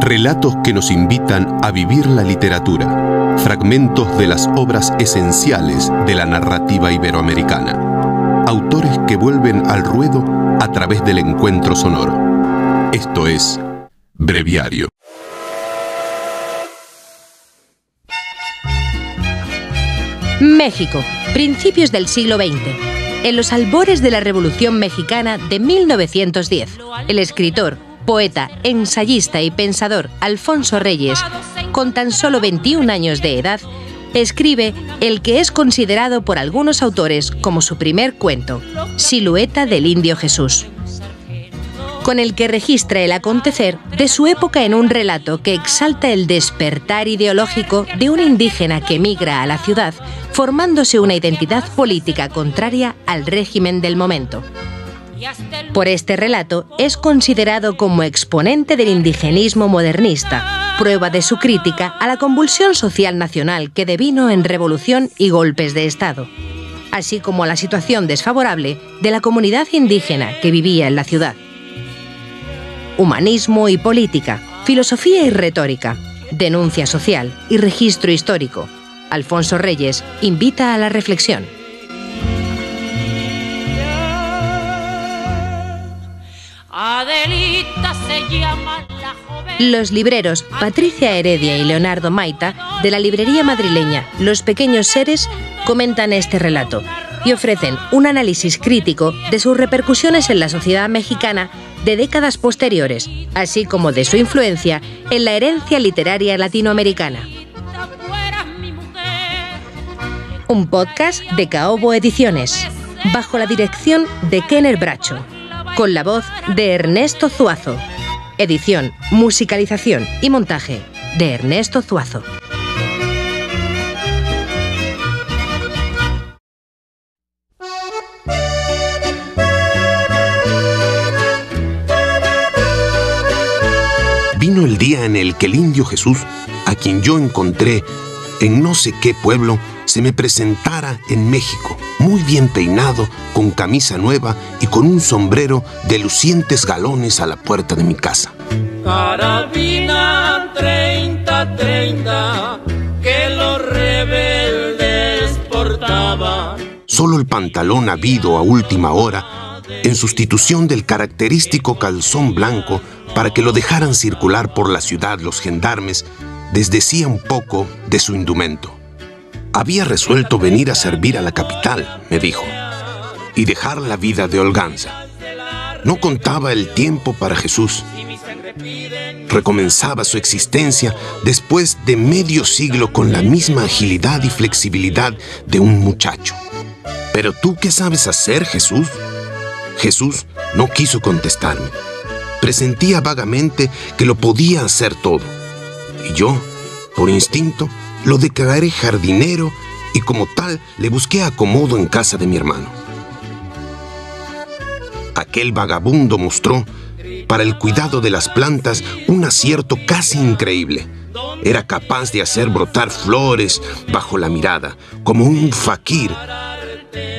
Relatos que nos invitan a vivir la literatura. Fragmentos de las obras esenciales de la narrativa iberoamericana. Autores que vuelven al ruedo a través del encuentro sonoro. Esto es Breviario. México, principios del siglo XX. En los albores de la Revolución Mexicana de 1910, el escritor, poeta, ensayista y pensador Alfonso Reyes, con tan solo 21 años de edad, escribe el que es considerado por algunos autores como su primer cuento, Silueta del Indio Jesús con el que registra el acontecer de su época en un relato que exalta el despertar ideológico de un indígena que migra a la ciudad, formándose una identidad política contraria al régimen del momento. Por este relato es considerado como exponente del indigenismo modernista, prueba de su crítica a la convulsión social nacional que devino en revolución y golpes de Estado, así como a la situación desfavorable de la comunidad indígena que vivía en la ciudad humanismo y política, filosofía y retórica, denuncia social y registro histórico. Alfonso Reyes invita a la reflexión. Los libreros Patricia Heredia y Leonardo Maita, de la librería madrileña Los Pequeños Seres, comentan este relato y ofrecen un análisis crítico de sus repercusiones en la sociedad mexicana de décadas posteriores, así como de su influencia en la herencia literaria latinoamericana. Un podcast de Caobo Ediciones, bajo la dirección de Kenner Bracho, con la voz de Ernesto Zuazo. Edición, musicalización y montaje de Ernesto Zuazo. Vino el día en el que el indio Jesús, a quien yo encontré en no sé qué pueblo, se me presentara en México, muy bien peinado, con camisa nueva y con un sombrero de lucientes galones a la puerta de mi casa. Carabina 30, 30, que los rebeldes portaban. Solo el pantalón habido a última hora en sustitución del característico calzón blanco para que lo dejaran circular por la ciudad los gendarmes, desdecía un poco de su indumento. Había resuelto venir a servir a la capital, me dijo, y dejar la vida de holganza. No contaba el tiempo para Jesús. Recomenzaba su existencia después de medio siglo con la misma agilidad y flexibilidad de un muchacho. Pero tú qué sabes hacer, Jesús? Jesús no quiso contestarme. Presentía vagamente que lo podía hacer todo. Y yo, por instinto, lo declaré jardinero y como tal le busqué acomodo en casa de mi hermano. Aquel vagabundo mostró, para el cuidado de las plantas, un acierto casi increíble. Era capaz de hacer brotar flores bajo la mirada, como un faquir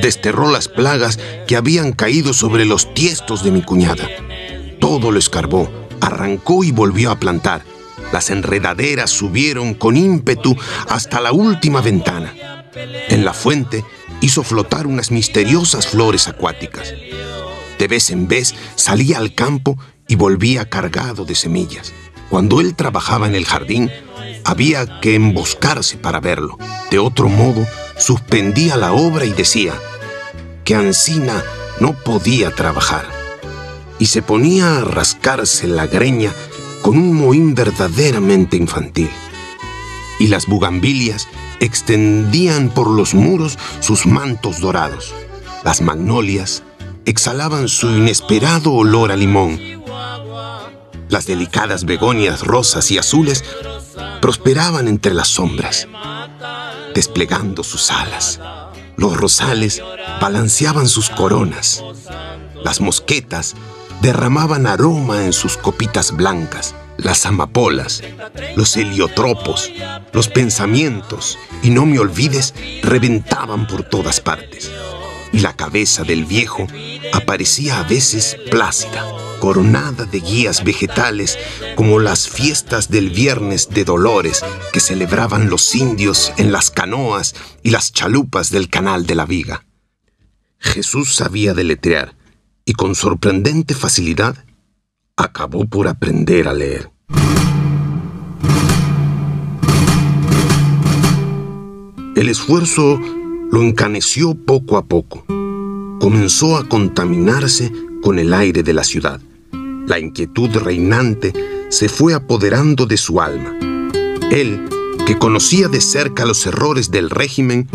desterró las plagas que habían caído sobre los tiestos de mi cuñada. Todo lo escarbó, arrancó y volvió a plantar. Las enredaderas subieron con ímpetu hasta la última ventana. En la fuente hizo flotar unas misteriosas flores acuáticas. De vez en vez salía al campo y volvía cargado de semillas. Cuando él trabajaba en el jardín, había que emboscarse para verlo. De otro modo, suspendía la obra y decía que Ancina no podía trabajar y se ponía a rascarse la greña con un mohín verdaderamente infantil. Y las bugambilias extendían por los muros sus mantos dorados. Las magnolias exhalaban su inesperado olor a limón. Las delicadas begonias rosas y azules prosperaban entre las sombras desplegando sus alas. Los rosales balanceaban sus coronas. Las mosquetas derramaban aroma en sus copitas blancas. Las amapolas, los heliotropos, los pensamientos, y no me olvides, reventaban por todas partes. Y la cabeza del viejo aparecía a veces plácida, coronada de guías vegetales como las fiestas del Viernes de Dolores que celebraban los indios en las canoas y las chalupas del Canal de la Viga. Jesús sabía deletrear y con sorprendente facilidad acabó por aprender a leer. El esfuerzo lo encaneció poco a poco. Comenzó a contaminarse con el aire de la ciudad. La inquietud reinante se fue apoderando de su alma. Él, que conocía de cerca los errores del régimen,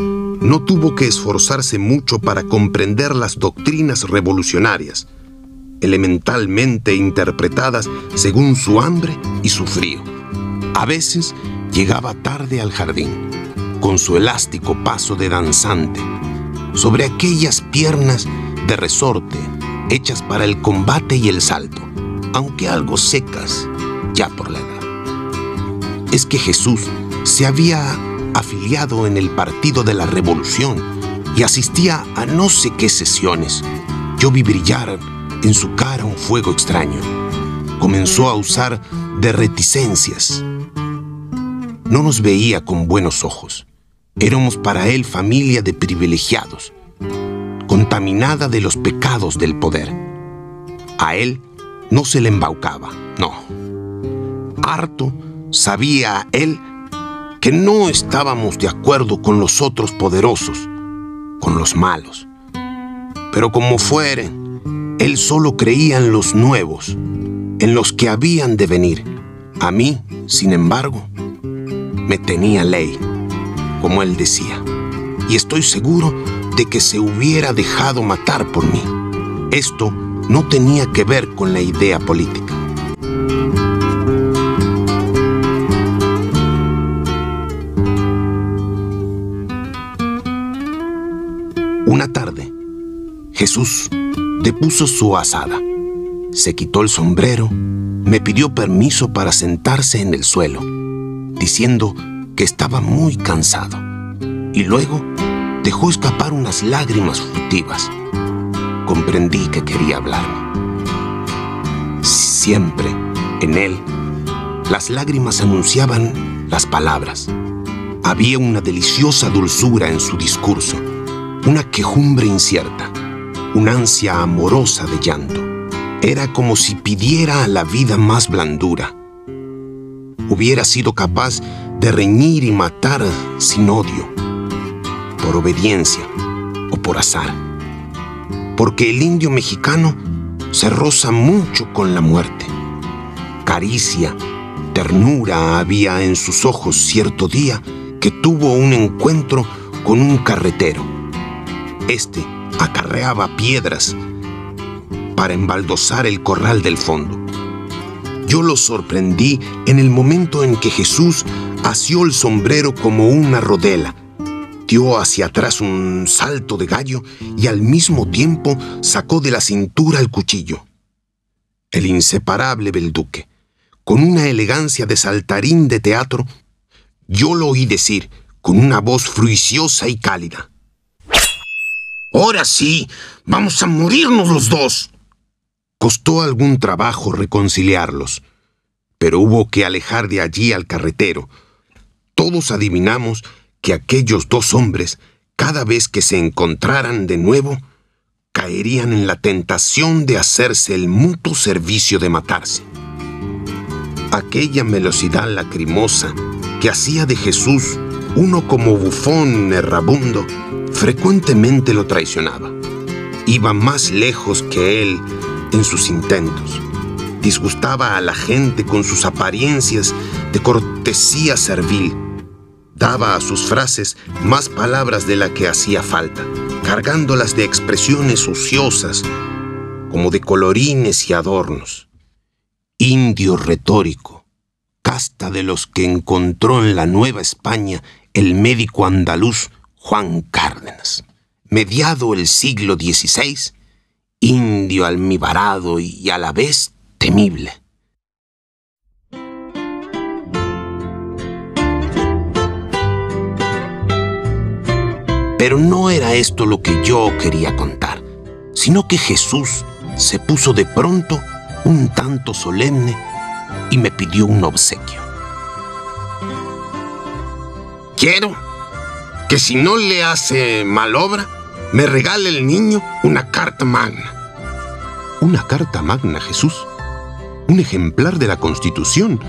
no tuvo que esforzarse mucho para comprender las doctrinas revolucionarias, elementalmente interpretadas según su hambre y su frío. A veces llegaba tarde al jardín con su elástico paso de danzante, sobre aquellas piernas de resorte hechas para el combate y el salto, aunque algo secas ya por la edad. Es que Jesús se había afiliado en el Partido de la Revolución y asistía a no sé qué sesiones. Yo vi brillar en su cara un fuego extraño. Comenzó a usar de reticencias no nos veía con buenos ojos. Éramos para él familia de privilegiados, contaminada de los pecados del poder. A él no se le embaucaba, no. Harto sabía él que no estábamos de acuerdo con los otros poderosos, con los malos. Pero como fueren, él solo creía en los nuevos, en los que habían de venir. A mí, sin embargo, me tenía ley, como él decía, y estoy seguro de que se hubiera dejado matar por mí. Esto no tenía que ver con la idea política. Una tarde, Jesús depuso su asada, se quitó el sombrero, me pidió permiso para sentarse en el suelo diciendo que estaba muy cansado, y luego dejó escapar unas lágrimas furtivas. Comprendí que quería hablarme. Siempre, en él, las lágrimas anunciaban las palabras. Había una deliciosa dulzura en su discurso, una quejumbre incierta, una ansia amorosa de llanto. Era como si pidiera a la vida más blandura, hubiera sido capaz de reñir y matar sin odio, por obediencia o por azar. Porque el indio mexicano se roza mucho con la muerte. Caricia, ternura había en sus ojos cierto día que tuvo un encuentro con un carretero. Este acarreaba piedras para embaldosar el corral del fondo. Yo lo sorprendí en el momento en que Jesús asió el sombrero como una rodela, dio hacia atrás un salto de gallo y al mismo tiempo sacó de la cintura el cuchillo. El inseparable Belduque, con una elegancia de saltarín de teatro, yo lo oí decir con una voz fruiciosa y cálida. Ahora sí, vamos a morirnos los dos. Costó algún trabajo reconciliarlos, pero hubo que alejar de allí al carretero. Todos adivinamos que aquellos dos hombres, cada vez que se encontraran de nuevo, caerían en la tentación de hacerse el mutuo servicio de matarse. Aquella velocidad lacrimosa que hacía de Jesús uno como bufón errabundo, frecuentemente lo traicionaba. Iba más lejos que él en sus intentos. Disgustaba a la gente con sus apariencias de cortesía servil. Daba a sus frases más palabras de la que hacía falta, cargándolas de expresiones ociosas, como de colorines y adornos. Indio retórico, casta de los que encontró en la Nueva España el médico andaluz Juan Cárdenas. Mediado el siglo XVI, indio almibarado y a la vez temible. Pero no era esto lo que yo quería contar, sino que Jesús se puso de pronto un tanto solemne, y me pidió un obsequio. Quiero que si no le hace mal obra, me regale el niño una carta magna. ¿Una carta magna, Jesús? Un ejemplar de la Constitución.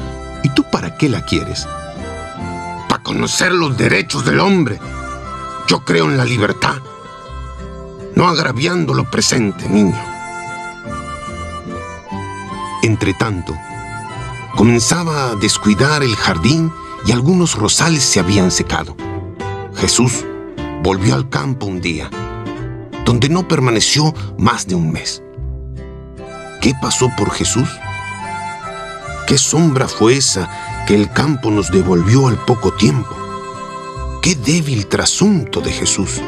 ¿Y tú para qué la quieres? Para conocer los derechos del hombre. Yo creo en la libertad, no agraviando lo presente, niño. Entre tanto, comenzaba a descuidar el jardín y algunos rosales se habían secado. Jesús volvió al campo un día, donde no permaneció más de un mes. ¿Qué pasó por Jesús? ¿Qué sombra fue esa que el campo nos devolvió al poco tiempo? ¿Qué débil trasunto de Jesús?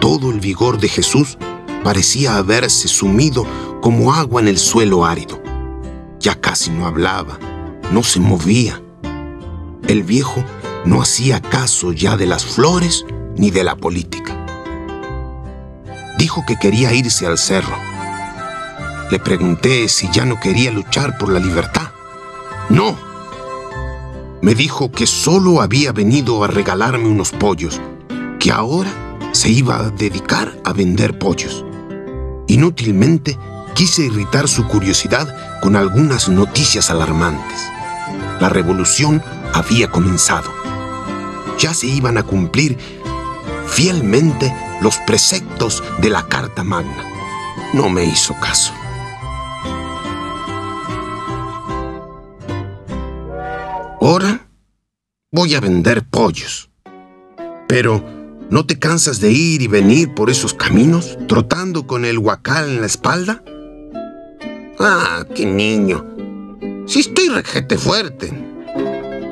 Todo el vigor de Jesús parecía haberse sumido como agua en el suelo árido. Ya casi no hablaba, no se movía. El viejo no hacía caso ya de las flores ni de la política. Dijo que quería irse al cerro le pregunté si ya no quería luchar por la libertad. No. Me dijo que solo había venido a regalarme unos pollos, que ahora se iba a dedicar a vender pollos. Inútilmente quise irritar su curiosidad con algunas noticias alarmantes. La revolución había comenzado. Ya se iban a cumplir fielmente los preceptos de la Carta Magna. No me hizo caso. Ahora voy a vender pollos. Pero, ¿no te cansas de ir y venir por esos caminos, trotando con el huacal en la espalda? Ah, qué niño. Si estoy rejete fuerte.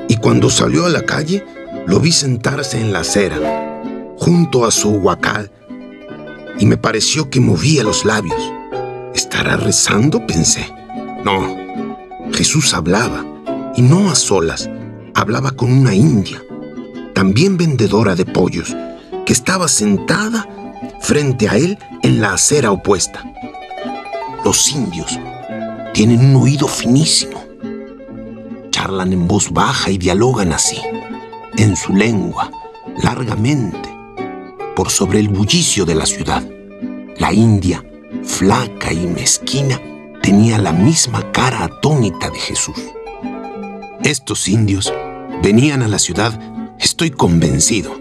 Y cuando salió a la calle, lo vi sentarse en la acera, junto a su huacal, y me pareció que movía los labios. ¿Estará rezando? pensé. No, Jesús hablaba y no a solas, hablaba con una india, también vendedora de pollos, que estaba sentada frente a él en la acera opuesta. Los indios tienen un oído finísimo. Charlan en voz baja y dialogan así, en su lengua, largamente, por sobre el bullicio de la ciudad. La india, flaca y mezquina, tenía la misma cara atónita de Jesús. Estos indios venían a la ciudad, estoy convencido,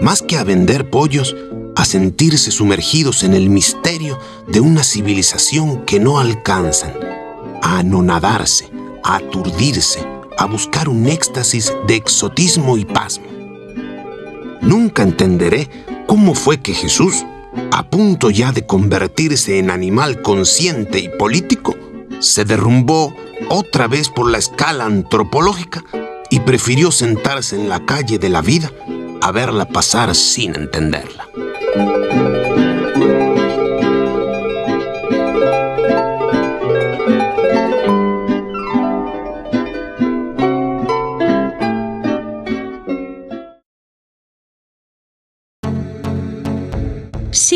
más que a vender pollos, a sentirse sumergidos en el misterio de una civilización que no alcanzan, a anonadarse, a aturdirse, a buscar un éxtasis de exotismo y pasmo. Nunca entenderé cómo fue que Jesús, a punto ya de convertirse en animal consciente y político, se derrumbó otra vez por la escala antropológica y prefirió sentarse en la calle de la vida a verla pasar sin entenderla.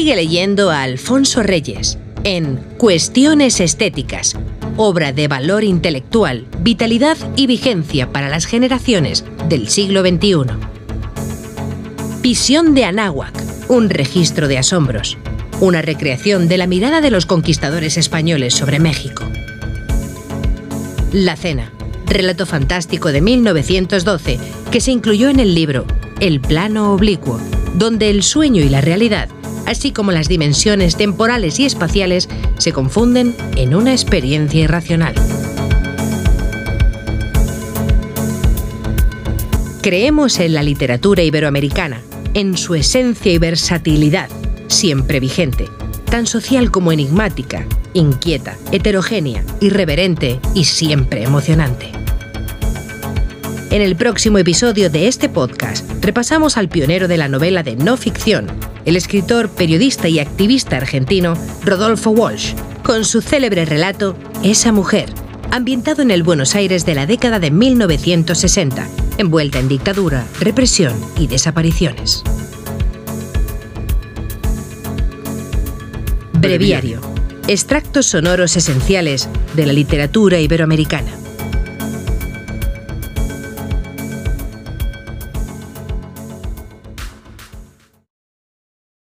Sigue leyendo a Alfonso Reyes en Cuestiones Estéticas, obra de valor intelectual, vitalidad y vigencia para las generaciones del siglo XXI. Visión de Anáhuac, un registro de asombros, una recreación de la mirada de los conquistadores españoles sobre México. La Cena, relato fantástico de 1912 que se incluyó en el libro El plano oblicuo, donde el sueño y la realidad así como las dimensiones temporales y espaciales, se confunden en una experiencia irracional. Creemos en la literatura iberoamericana, en su esencia y versatilidad, siempre vigente, tan social como enigmática, inquieta, heterogénea, irreverente y siempre emocionante. En el próximo episodio de este podcast repasamos al pionero de la novela de no ficción, el escritor, periodista y activista argentino Rodolfo Walsh, con su célebre relato Esa mujer, ambientado en el Buenos Aires de la década de 1960, envuelta en dictadura, represión y desapariciones. Breviario. extractos sonoros esenciales de la literatura iberoamericana.